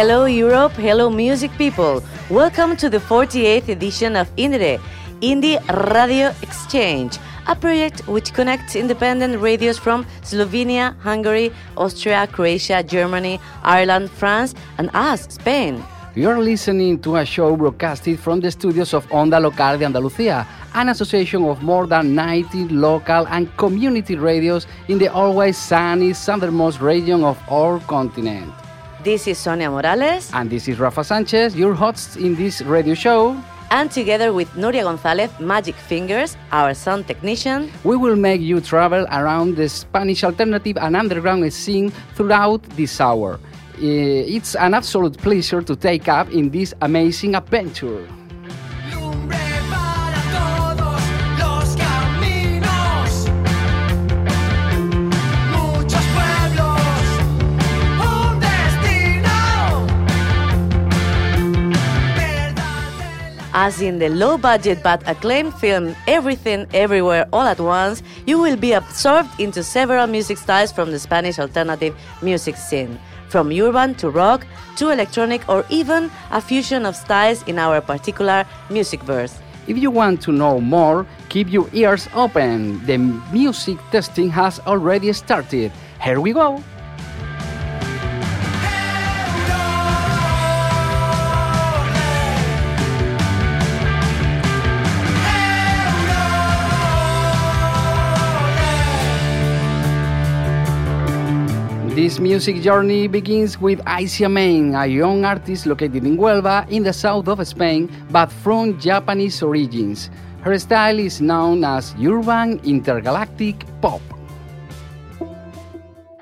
Hello Europe, hello music people. Welcome to the 48th edition of INDIERE, Indie Radio Exchange, a project which connects independent radios from Slovenia, Hungary, Austria, Croatia, Germany, Ireland, France, and us, Spain. You are listening to a show broadcasted from the studios of Onda Local de Andalucía, an association of more than 90 local and community radios in the always sunny southernmost region of our continent. This is Sonia Morales. And this is Rafa Sanchez, your hosts in this radio show. And together with Nuria Gonzalez, Magic Fingers, our sound technician, we will make you travel around the Spanish alternative and underground scene throughout this hour. Eh, it's an absolute pleasure to take up in this amazing adventure. As in the low budget but acclaimed film Everything Everywhere All at Once, you will be absorbed into several music styles from the Spanish alternative music scene, from urban to rock to electronic or even a fusion of styles in our particular music verse. If you want to know more, keep your ears open. The music testing has already started. Here we go. This music journey begins with Icy Amane, a young artist located in Huelva in the south of Spain, but from Japanese origins. Her style is known as urban intergalactic pop.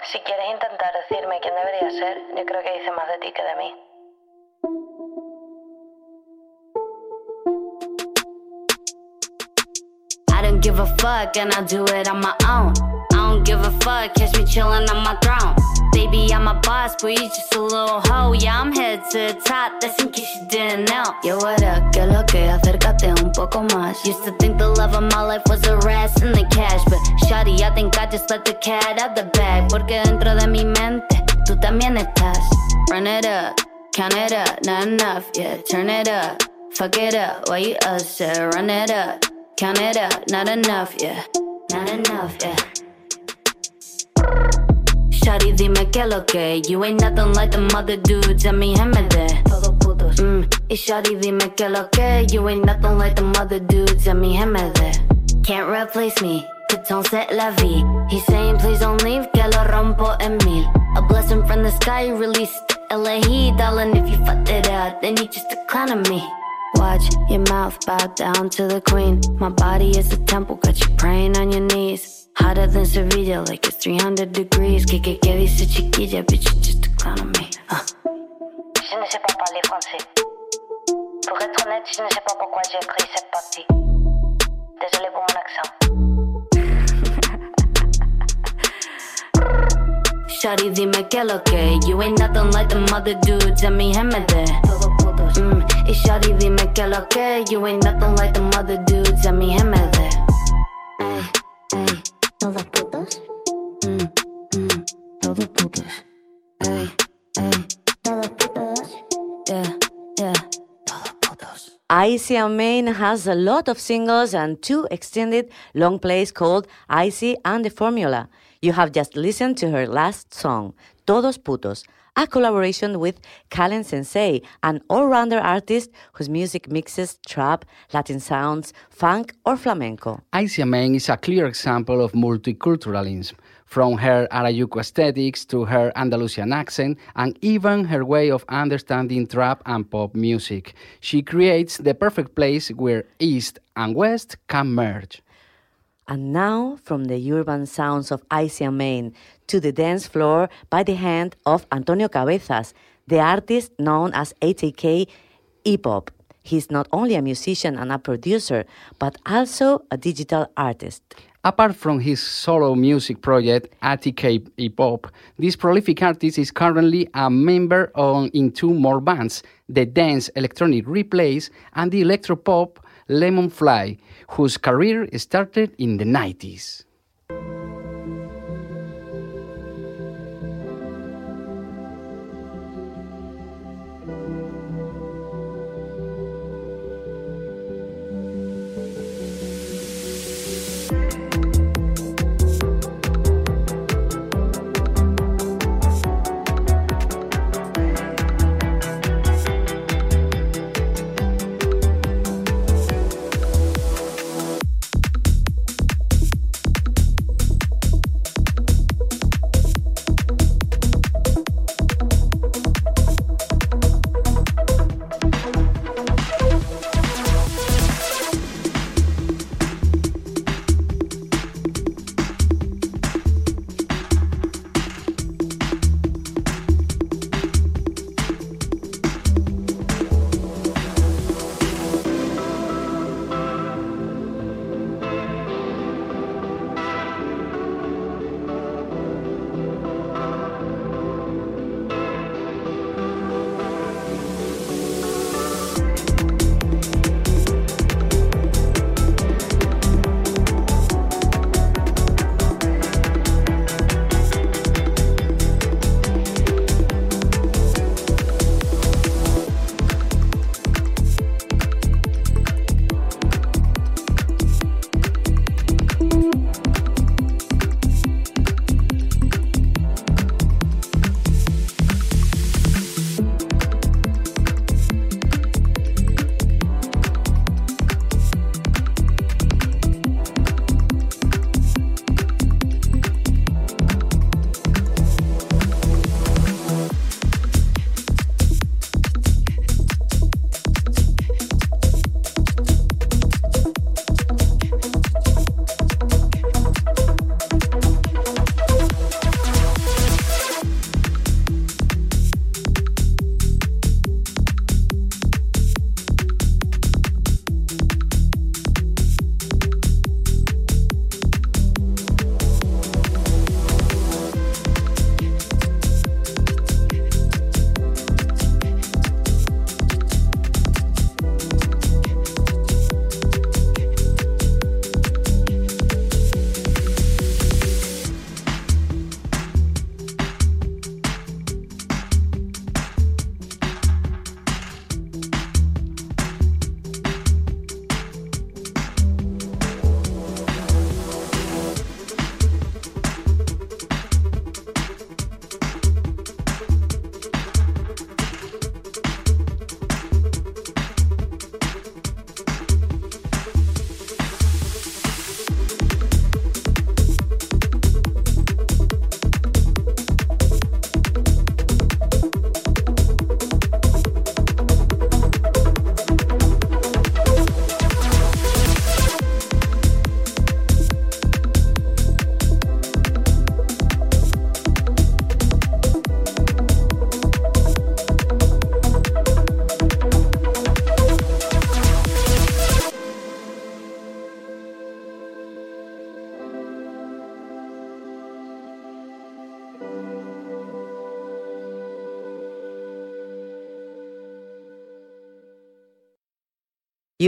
Si quieres intentar decirme quién debería ser, yo creo que dice más de ti que de mí. I don't give a fuck and I do it on my own. I don't give a fuck, catch me chillin' on my throne. Baby, I'm a boss, but you just a little hoe. Yeah, I'm head to the top, that's in case you didn't know. Yo, what que lo que, acércate un poco más. Used to think the love of my life was a rest and the cash, but shawty, I think I just let the cat out the bag. Porque dentro de mi mente, tú también estás. Run it up, count it up, not enough, yeah, turn it up. Fuck it up, why you upset? Run it up, count it up, not enough, yeah, not enough, yeah. Shawty, dime que lo que You ain't nothing like the mother dudes. A mi putos. Mm. Y shawty, dime que lo que You ain't nothing like the mother dudes. A mi gemede Can't replace me. Coton set la vie. He's saying please don't leave Que lo rompo en mil. A blessing from the sky Released. Heat Darling, if you fucked it up Then you just a clown of me. Watch your mouth bow down to the queen. My body is a temple, got you praying on your knees. Hotter than Sevilla, like it's 300 degrees. Que que que dice chiquilla, bitch, you just a clown on me. Uh. Je ne sais pas parler français. Pour être honnête, je ne sais pas pourquoi j'ai écrit cette partie. Désolé pour mon accent. Shawty, dime que lo que You ain't nothing like the mother dudes A mi gemede mm. Y shawty, dime que lo que You ain't nothing like the mother dudes A mi gemede Ey, ey Todos. Mm, mm, todos putos. Todos putos. Yeah, yeah. Icy Amane has a lot of singles and two extended long plays called Icy and the Formula. You have just listened to her last song, Todos Putos, a collaboration with Kalen Sensei, an all-rounder artist whose music mixes trap, Latin sounds, funk, or flamenco. Icy Amane is a clear example of multiculturalism, from her Arayuco aesthetics to her Andalusian accent and even her way of understanding trap and pop music. She creates the perfect place where East and West can merge. And now, from the urban sounds of Icy Amane to the dance floor by the hand of Antonio Cabezas, the artist known as ATK Epop. He's not only a musician and a producer, but also a digital artist. Apart from his solo music project, ATK Epop, this prolific artist is currently a member on, in two more bands, the dance electronic replays and the electropop Lemonfly, whose career started in the 90s.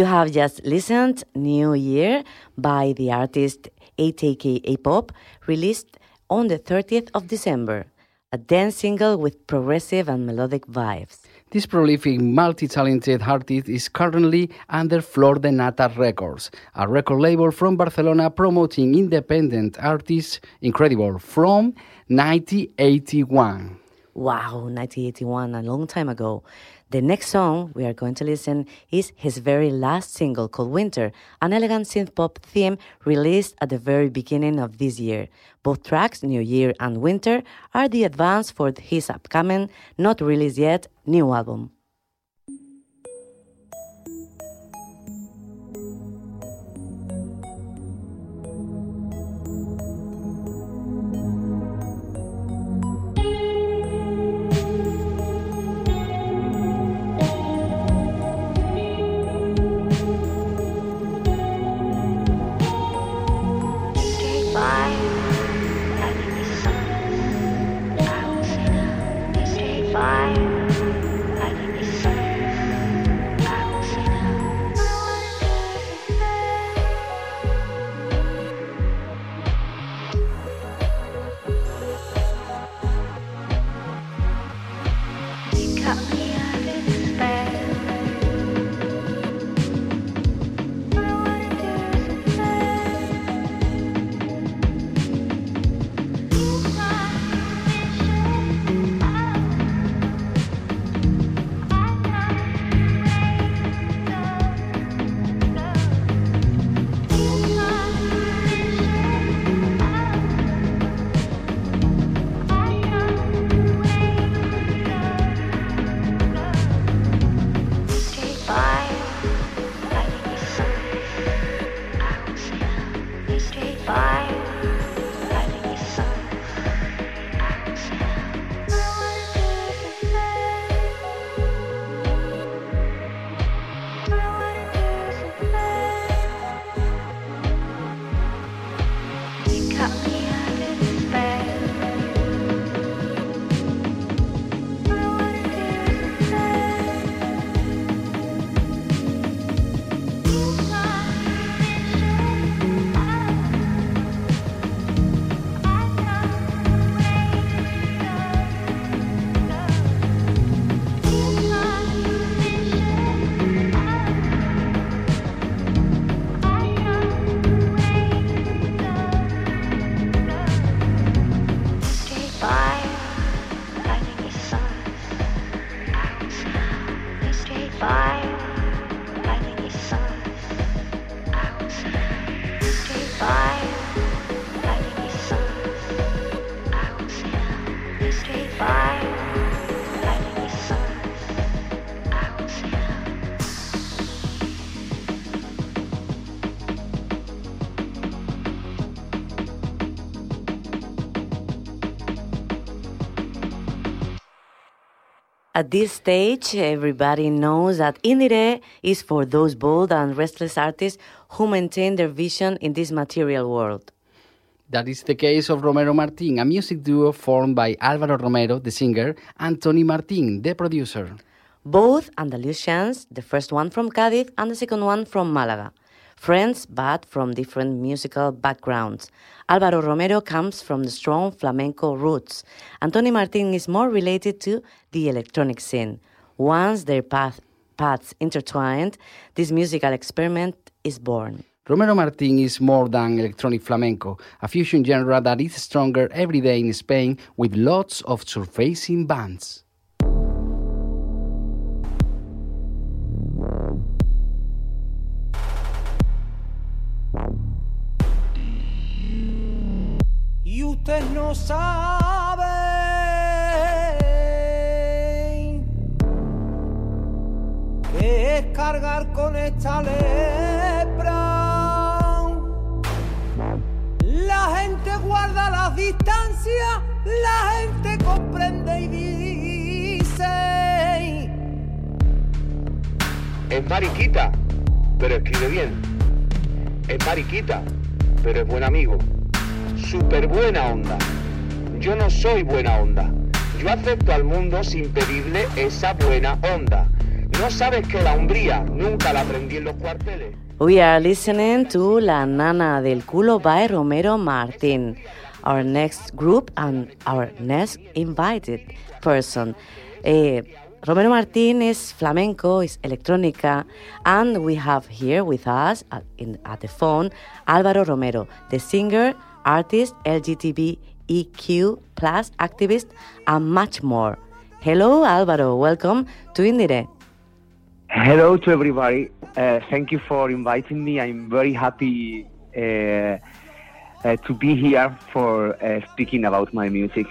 You have just listened New Year by the artist ATK Epop, released on the 30th of December, a dance single with progressive and melodic vibes. This prolific, multi-talented artist is currently under Flor de Nata Records, a record label from Barcelona promoting independent artists, incredible, from 1981. Wow, 1981, a long time ago. The next song we are going to listen is his very last single called Winter, an elegant synth pop theme released at the very beginning of this year. Both tracks, New Year and Winter, are the advance for his upcoming, not released yet, new album. At this stage, everybody knows that Indiere is for those bold and restless artists who maintain their vision in this material world. That is the case of Romero Martin, a music duo formed by Alvaro Romero, the singer, and Tony Martin, the producer. Both Andalusians, the first one from Cádiz and the second one from Malaga friends but from different musical backgrounds. Alvaro Romero comes from the strong flamenco roots. Antonio Martin is more related to the electronic scene. Once their path, paths intertwined, this musical experiment is born. Romero Martin is more than electronic flamenco, a fusion genre that is stronger every day in Spain with lots of surfacing bands. Y usted no sabe qué es cargar con esta lepra. La gente guarda las distancias, la gente comprende y dice. Es mariquita, pero escribe bien es mariquita, pero es buen amigo. Súper buena onda. Yo no soy buena onda. Yo acepto al mundo sin pedirle esa buena onda. ¿No sabes que la hombría nunca la aprendí en los cuarteles? We are listening to La Nana del Culo by Romero Martin, our next group and our next invited person. Eh, Romero Martin is flamenco, is electronica, and we have here with us at, in, at the phone Alvaro Romero, the singer, artist, LGBTQ plus activist, and much more. Hello, Alvaro. Welcome to Indiere. Hello to everybody. Uh, thank you for inviting me. I'm very happy uh, uh, to be here for uh, speaking about my music.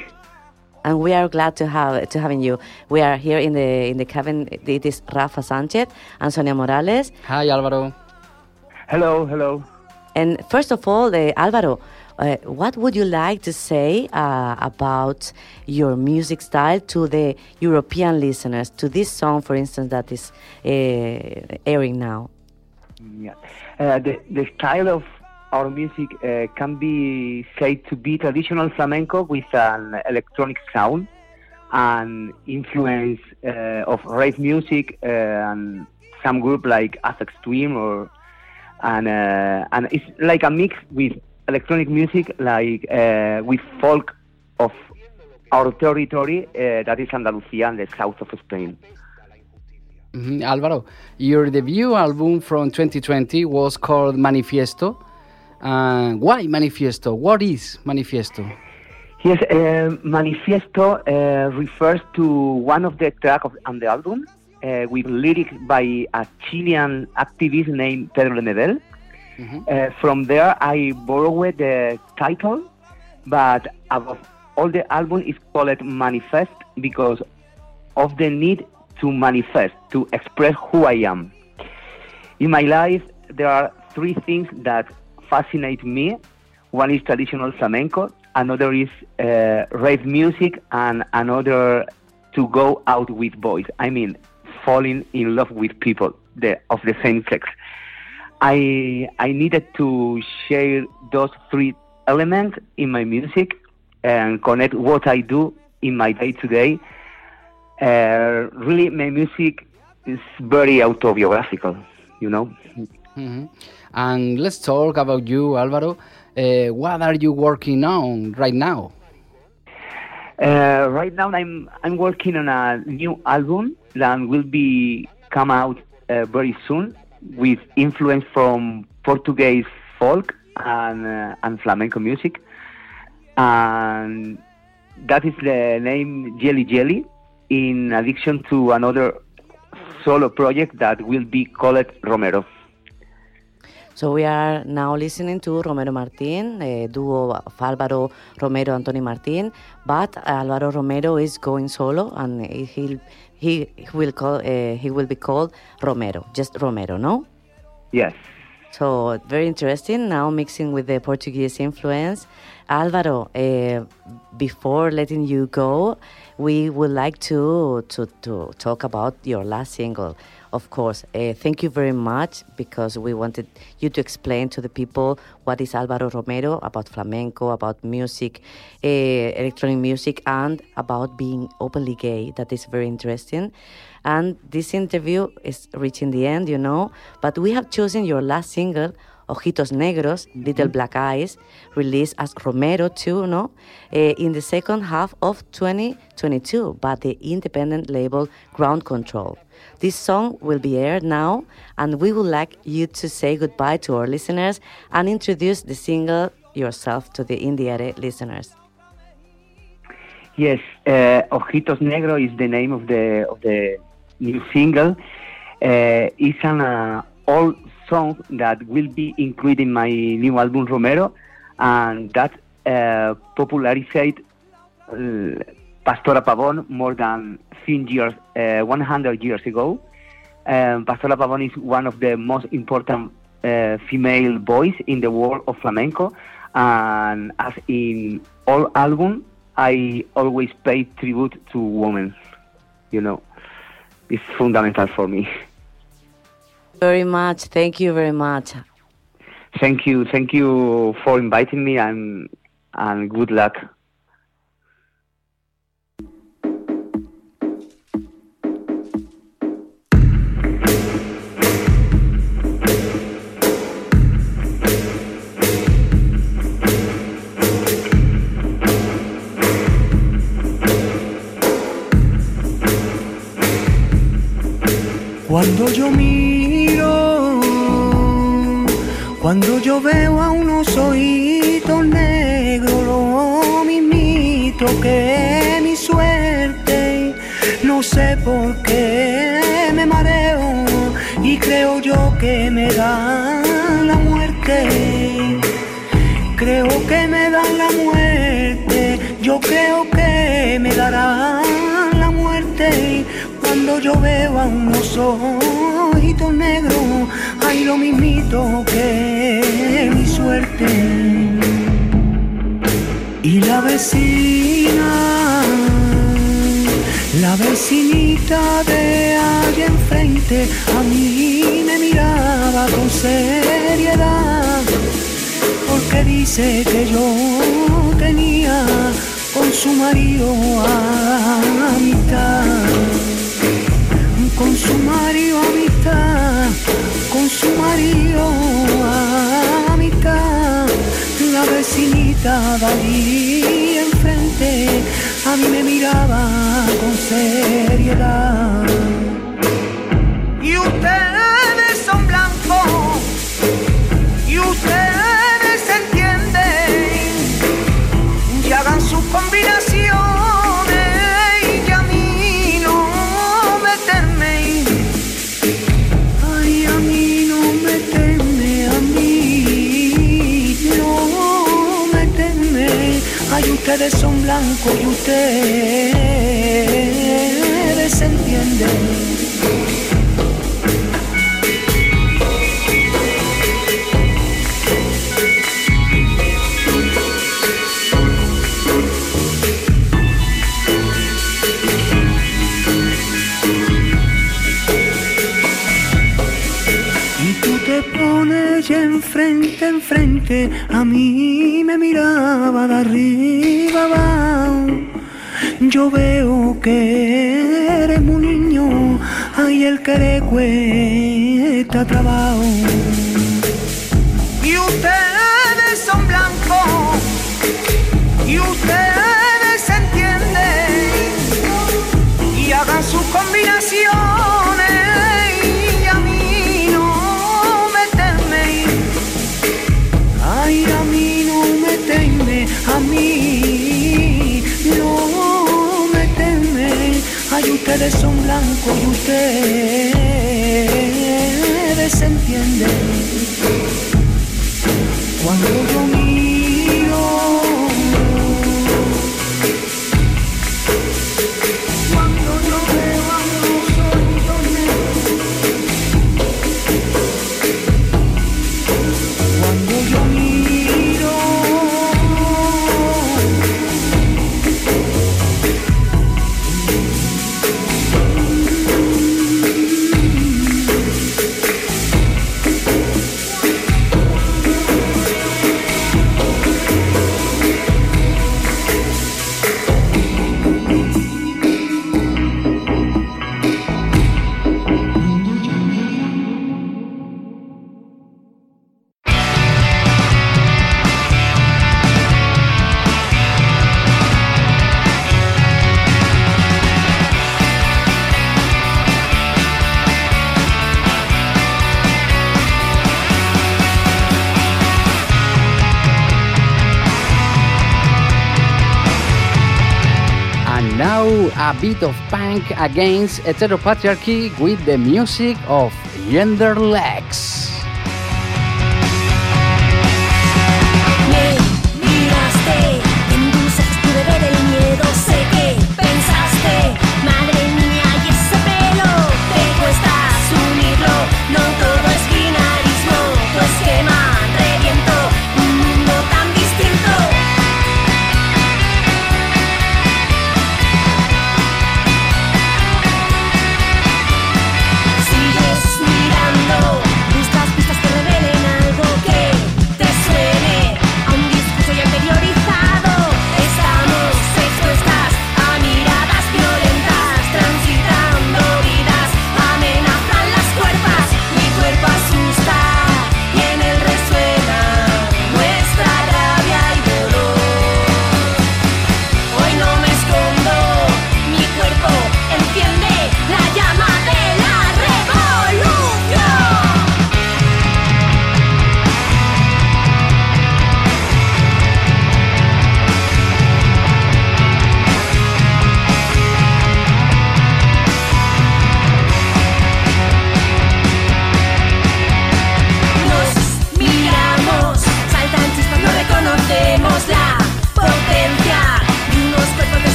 And we are glad to have to having you. We are here in the in the cabin. It is Rafa Sanchez and Sonia Morales. Hi, Alvaro. Hello, hello. And first of all, uh, Alvaro, uh, what would you like to say uh, about your music style to the European listeners, to this song, for instance, that is uh, airing now? Yeah. Uh, the, the style of our music uh, can be said to be traditional flamenco with an electronic sound and influence uh, of rave music and some group like Aphex Twin or and and it's like a mix with electronic music like uh, with folk of our territory uh, that is Andalusia and the south of Spain. Mhm, Alvaro, your debut album from 2020 was called Manifiesto. Uh, why Manifiesto? What is Manifiesto? Yes, uh, Manifiesto uh, refers to one of the tracks on the album uh, with lyrics by a Chilean activist named Pedro Lemebel. Uh, from there, I borrowed the title, but all, the album is called Manifest because of the need to manifest, to express who I am. In my life, there are three things that fascinate me. One is traditional flamenco, another is uh, rave music, and another to go out with boys. I mean, falling in love with people the, of the same sex. I I needed to share those three elements in my music and connect what I do in my day to day. Uh, Really, my music is very autobiographical, you know. Mhm. And let's talk about you, Alvaro. Uh, what are you working on right now? Uh, right now, I'm I'm working on a new album that will be come out uh, very soon with influence from Portuguese folk and uh, and flamenco music, and that is the name Jelly Jelly. In addition to another solo project that will be called Romero. So we are now listening to Romero Martin, a duo of Alvaro Romero Anthony Martin, but Alvaro Romero is going solo and he he will call uh, he will be called Romero, just Romero, no? Yes. So very interesting now mixing with the Portuguese influence. Alvaro, uh, before letting you go, we would like to, to, to talk about your last single. Of course, uh, thank you very much because we wanted you to explain to the people what is Alvaro Romero about flamenco, about music, uh, electronic music, and about being openly gay. That is very interesting. And this interview is reaching the end, you know, but we have chosen your last single, Ojitos Negros, Little Black Eyes, released as Romero 2, no? Eh, in the second half of 2022 by the independent label Ground Control. This song will be aired now, and we would like you to say goodbye to our listeners and introduce the single yourself to the Indiere listeners. Yes, uh, Ojitos Negro is the name of the of the new single. Uh, it's an uh, old song that will be included in my new album Romero, and that uh, popularized uh, Pastora Pavón more than 100 years, uh, 100 years ago. Um, Pastora Pavón is one of the most important uh, female voice in the world of flamenco, and as in all album, I always pay tribute to women. You know, it's fundamental for me. Very much. Thank you very much. Thank you, thank you for inviting me, and and good luck. Cuando yo miro, cuando yo veo a unos ojitos negros, lo mismito que mi suerte, no sé por qué me mareo y creo yo que me dan la muerte. Creo que me dan la muerte, yo creo que me muerte yo veo a unos ojitos negros, hay lo mismito que mi suerte. Y la vecina, la vecinita de allá enfrente, a mí me miraba con seriedad, porque dice que yo tenía con su marido a mitad con su marido amistad, con su marido amistad, la vecinita de enfrente a mí me miraba con seriedad. Ustedes son blancos y ustedes entienden. enfrente, enfrente, a mí me miraba de arriba Yo veo que eres un niño, ay el que le cuesta trabajo. Y ustedes son blancos, y ustedes Ustedes son blancos y ustedes entienden. Cuando yo a bit of punk against heteropatriarchy with the music of Genderlexx.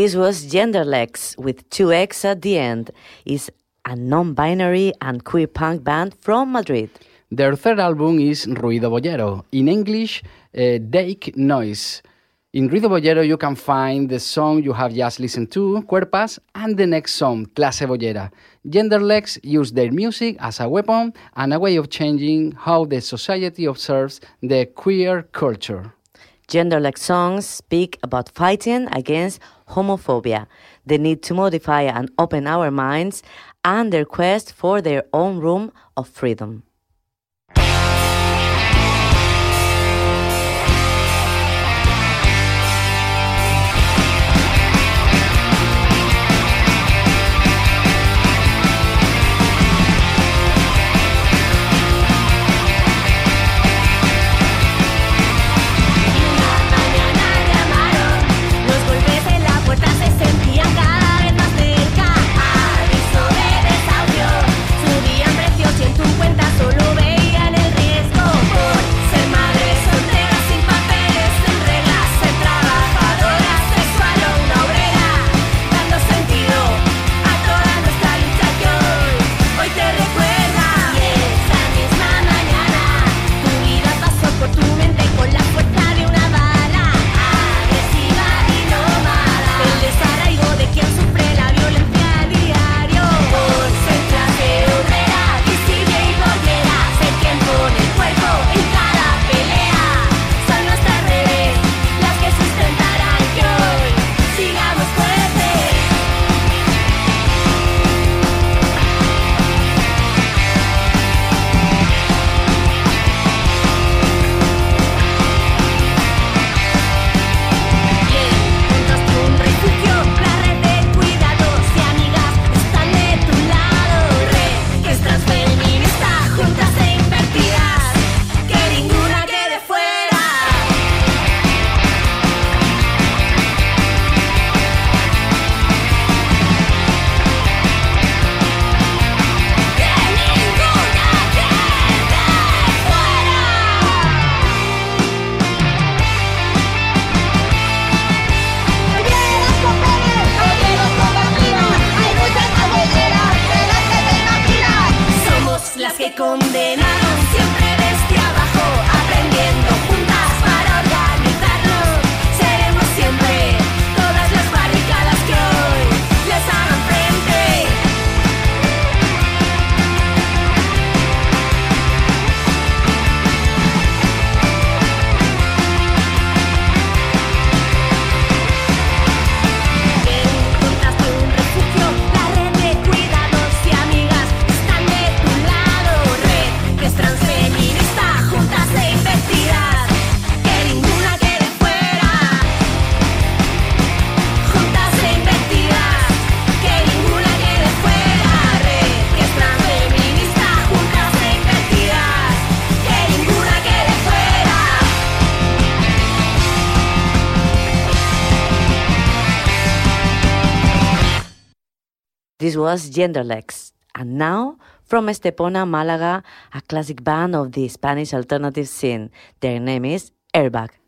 This was Genderlexx with two X at the end. Is a non-binary and queer punk band from Madrid. Their third album is Ruido Bollero. In English, uh, Dake Noise. In Ruido Bollero, you can find the song you have just listened to, Cuerpas, and the next song, Clase Bollera. Genderlexx use their music as a weapon and a way of changing how the society observes the queer culture. Genderlexx songs speak about fighting against homophobia, the need to modify and open our minds, and their quest for their own room of freedom. Was Genderlexx. And now, from Estepona, Malaga, a classic band of the Spanish alternative scene. Their name is Airbag.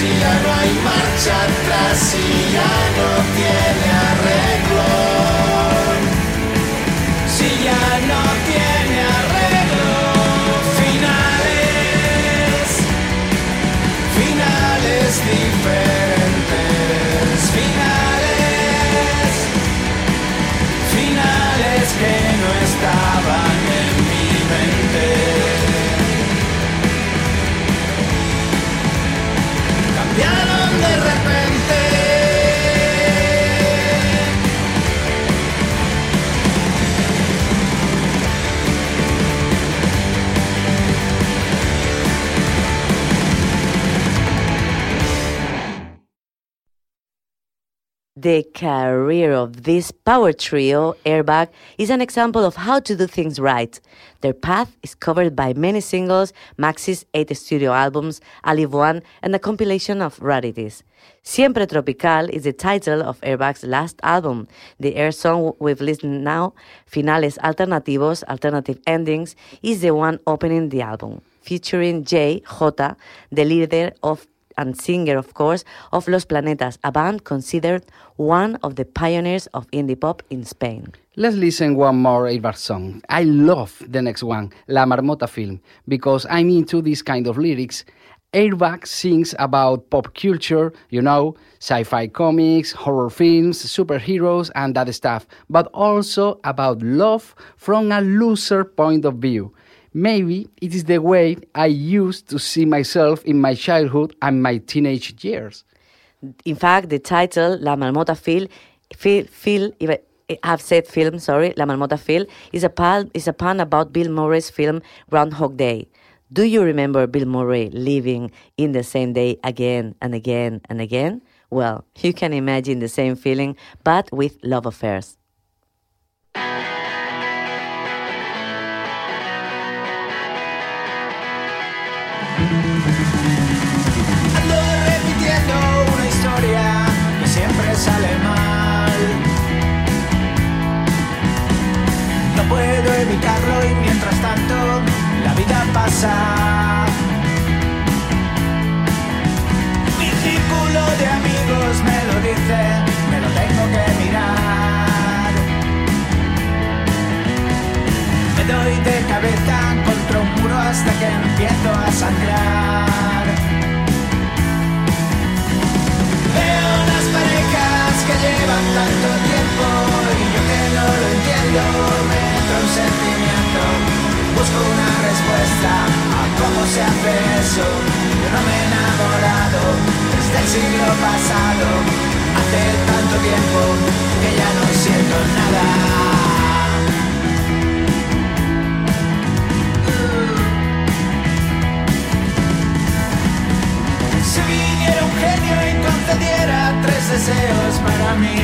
Si ya no hay marcha atrás y ya no tiene The career of this power trio, Airbag, is an example of how to do things right. Their path is covered by many singles, Maxis, eight studio albums, a live one, and a compilation of rarities. Siempre Tropical is the title of Airbag's last album. The air song we've listened now, Finales Alternativos, Alternative Endings, is the one opening the album, featuring J. J, the leader of and singer, of course, of Los Planetas, a band considered one of the pioneers of indie pop in Spain. Let's listen one more Airbag song. I love the next one, La Marmota film, because I'm into this kind of lyrics. Airbag sings about pop culture, you know, sci fi comics, horror films, superheroes, and that stuff, but also about love from a loser point of view. Maybe it is the way I used to see myself in my childhood and my teenage years. In fact, the title La Marmota Phil, Phil, Phil I've eh, said film, sorry, La Marmota Phil is a pun, is a pun about Bill Murray's film Groundhog Day. Do you remember Bill Murray living in the same day again and again and again? Well, you can imagine the same feeling, but with love affairs. La vida pasa. Mi círculo de amigos me lo dice, me lo tengo que mirar. Me doy de cabeza contra un muro hasta que empiezo a sangrar. Veo las parejas que llevan tanto tiempo y yo que no lo entiendo me entra un sentimiento. Busco una respuesta a cómo se hace eso. Yo no me he enamorado desde el siglo pasado. Hace tanto tiempo que ya no siento nada. Si viniera un genio y concediera tres deseos para mí,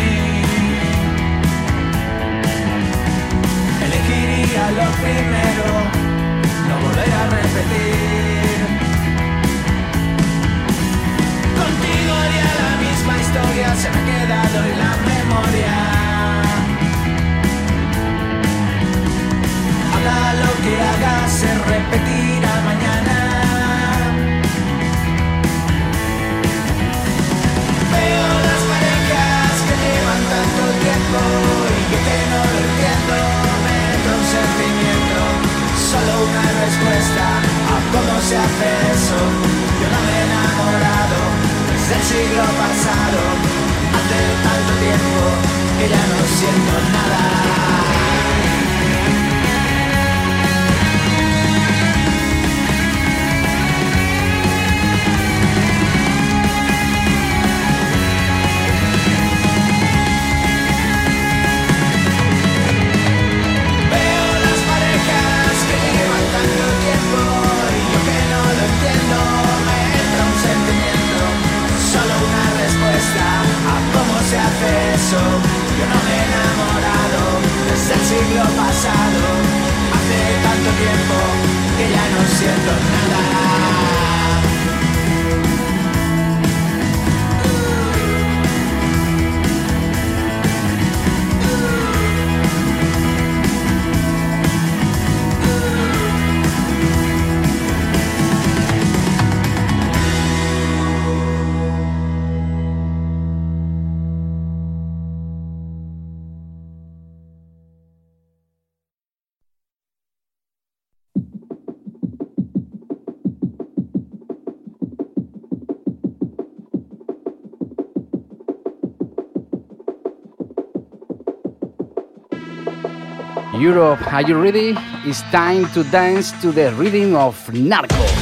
Europe, are you ready? It's time to dance to the rhythm of Narco.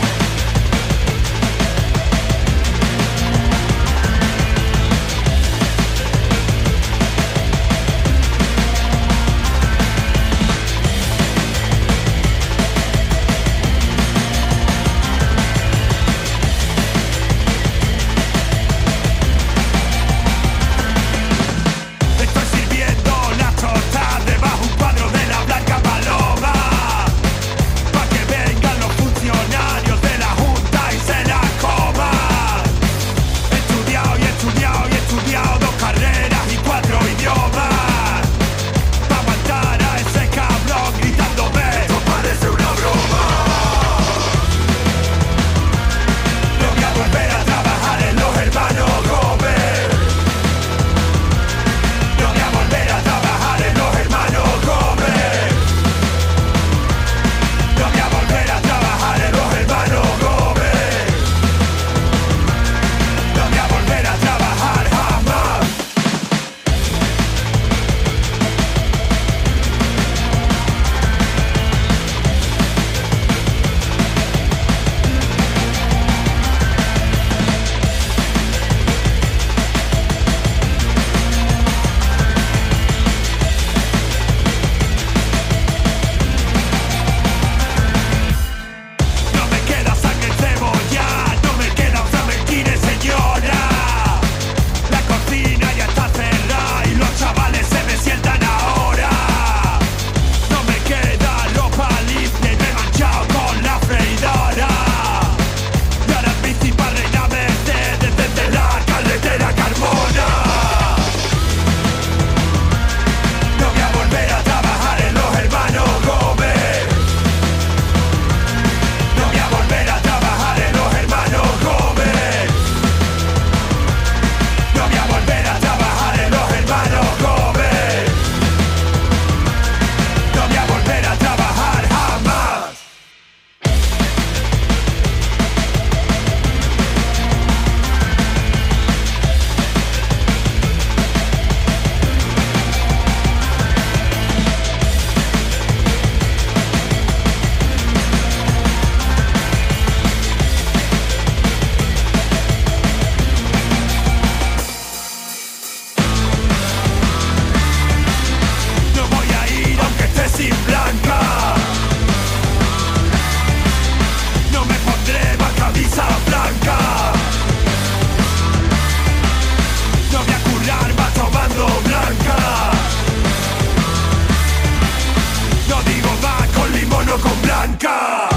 con blanca.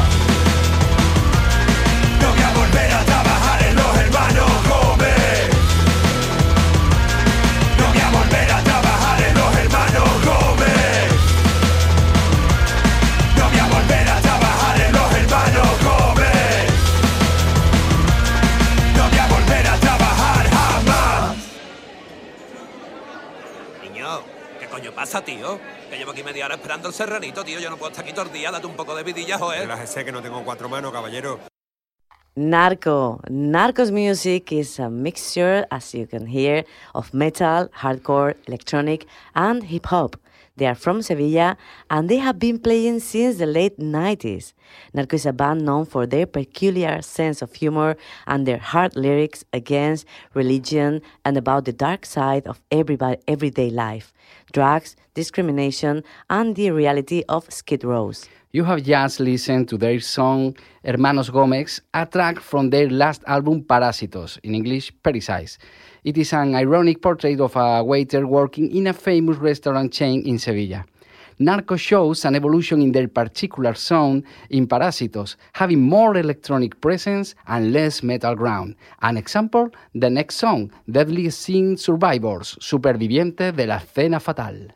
No voy a volver a trabajar en los hermanos Gómez. No voy a volver a trabajar en los hermanos Gómez. No voy a volver a trabajar en los hermanos Gómez. No voy a volver a trabajar jamás. Niño, ¿qué coño pasa, tío? El serranito, tío. Yo no puedo estar aquí todo el día. Date un poco de vidilla, joder. Relájese que no tengo cuatro manos, caballero. Narco. Narco's music is a mixture, as you can hear, of metal, hardcore, electronic, and hip hop. They are from Sevilla and they have been playing since the late 90s. Narco is a band known for their peculiar sense of humor and their hard lyrics against religion and about the dark side of everyday life drugs, discrimination, and the reality of skid rows. You have just listened to their song Hermanos Gómez, a track from their last album Parásitos, in English, Parasites. It is an ironic portrait of a waiter working in a famous restaurant chain in Sevilla. Narco shows an evolution in their particular sound in Parásitos, having more electronic presence and less metal ground. An example, the next song, Deadly Sin Survivors, superviviente de la escena fatal.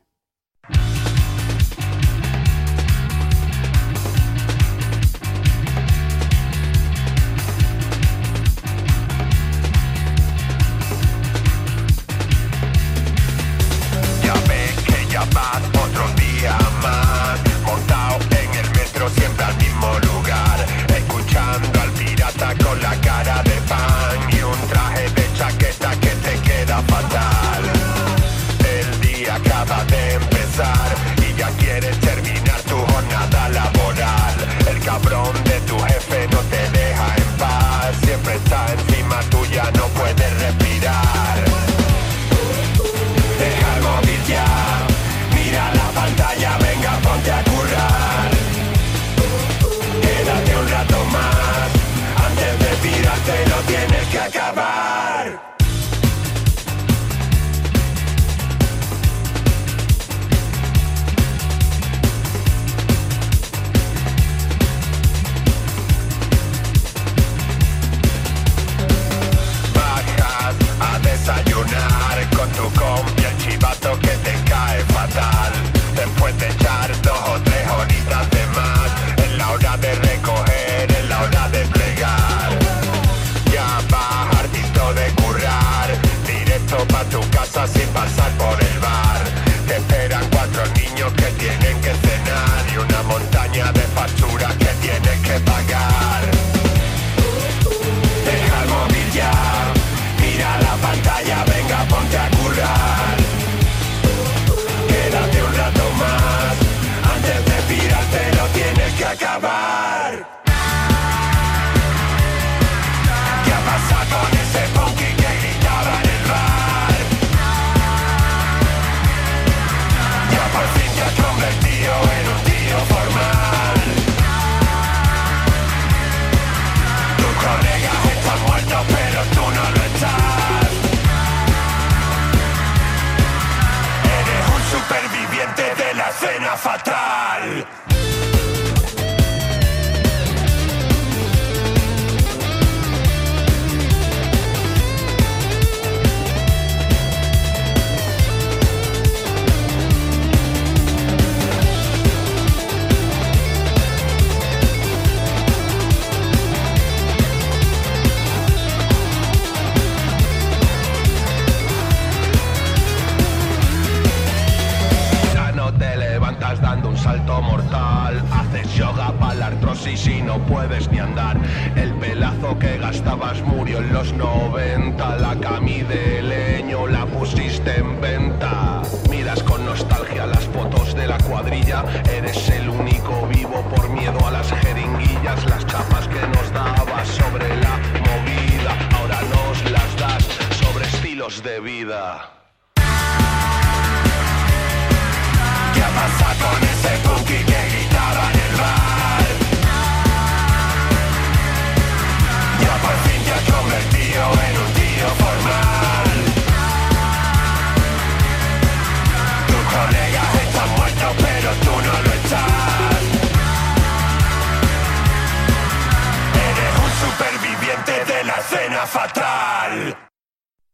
Escena fatal.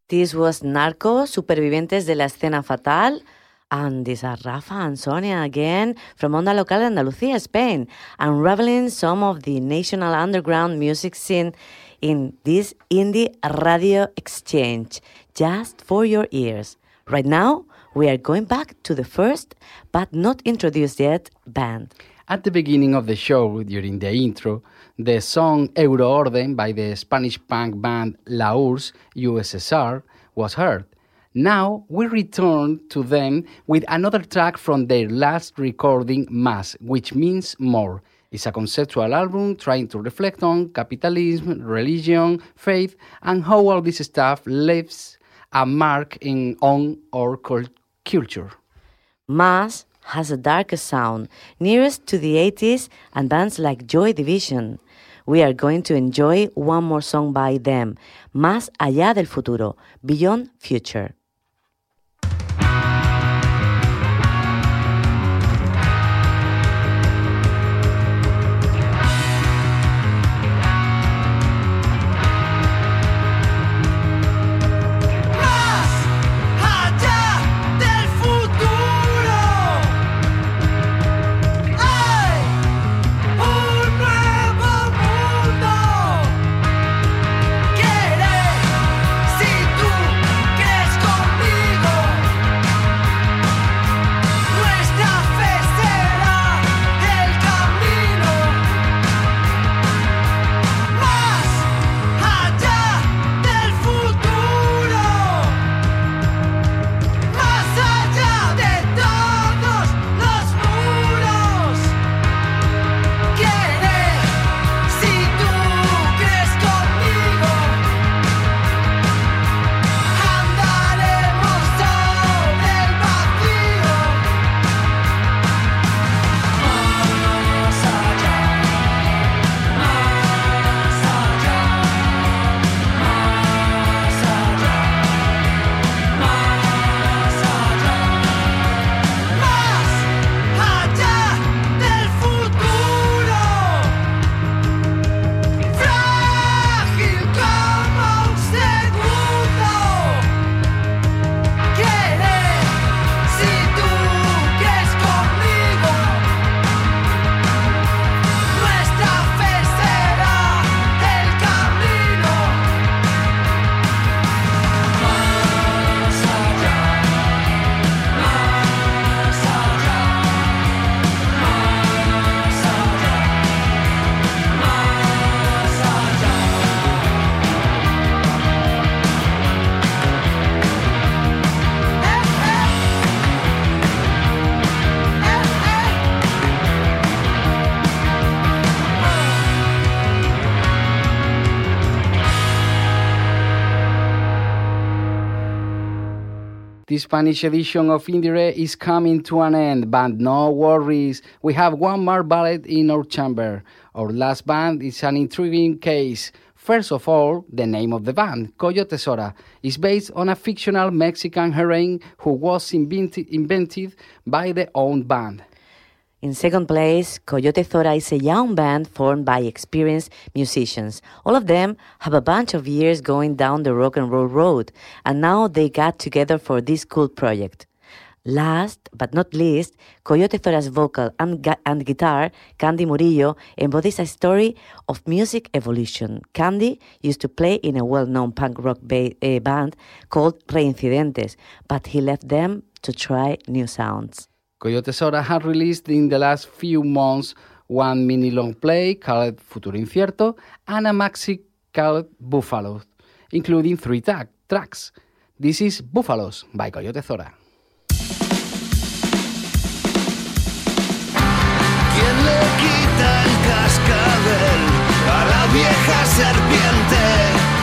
This was Narco, Supervivientes de la Escena Fatal. And these are Rafa and Sonia again from Onda Local Andalucía, Spain, unraveling some of the national underground music scene in this indie radio exchange, just for your ears. Right now, we are going back to the first, but not introduced yet, band. At the beginning of the show, during the intro, the song Euroorden by the Spanish punk band La URSS USSR was heard. Now we return to them with another track from their last recording, Más, which means more. It's a conceptual album trying to reflect on capitalism, religion, faith, and how all this stuff leaves a mark in on our cul- culture. Más has a darker sound, nearest to the 80s and bands like Joy Division. We are going to enjoy one more song by them, Más allá del futuro, Beyond Future. The Spanish edition of Indiere is coming to an end, but no worries. We have one more ballet in our chamber. Our last band is an intriguing case. First of all, the name of the band, Coyote Zora, is based on a fictional Mexican heroine who was invented, invented by the own band. In second place, Coyote Zora is a young band formed by experienced musicians. All of them have a bunch of years going down the rock and roll road, and now they got together for this cool project. Last but not least, Coyote Zora's vocal and, gu- and guitar, Candy Murillo, embodies a story of music evolution. Candy used to play in a well known punk rock ba- eh, band called Reincidentes, but he left them to try new sounds. Coyote Sora has released in the last few months one mini long play called Futuro Incierto and a maxi called Buffalo, including three tag, tracks. This is Búfalos by Coyote Zora. ¿Quién le quita el cascabel a la vieja serpiente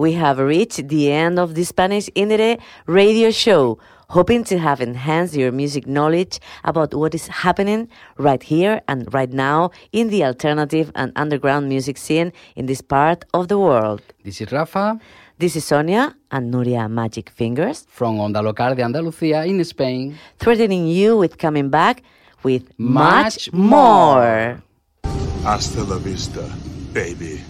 We have reached the end of the Spanish Indiere radio show, hoping to have enhanced your music knowledge about what is happening right here and right now in the alternative and underground music scene in this part of the world. This is Rafa This is Sonia and Nuria Magic Fingers, from Onda Local de Andalucía in Spain. threatening you with coming back with Much much more. Hasta la vista, baby.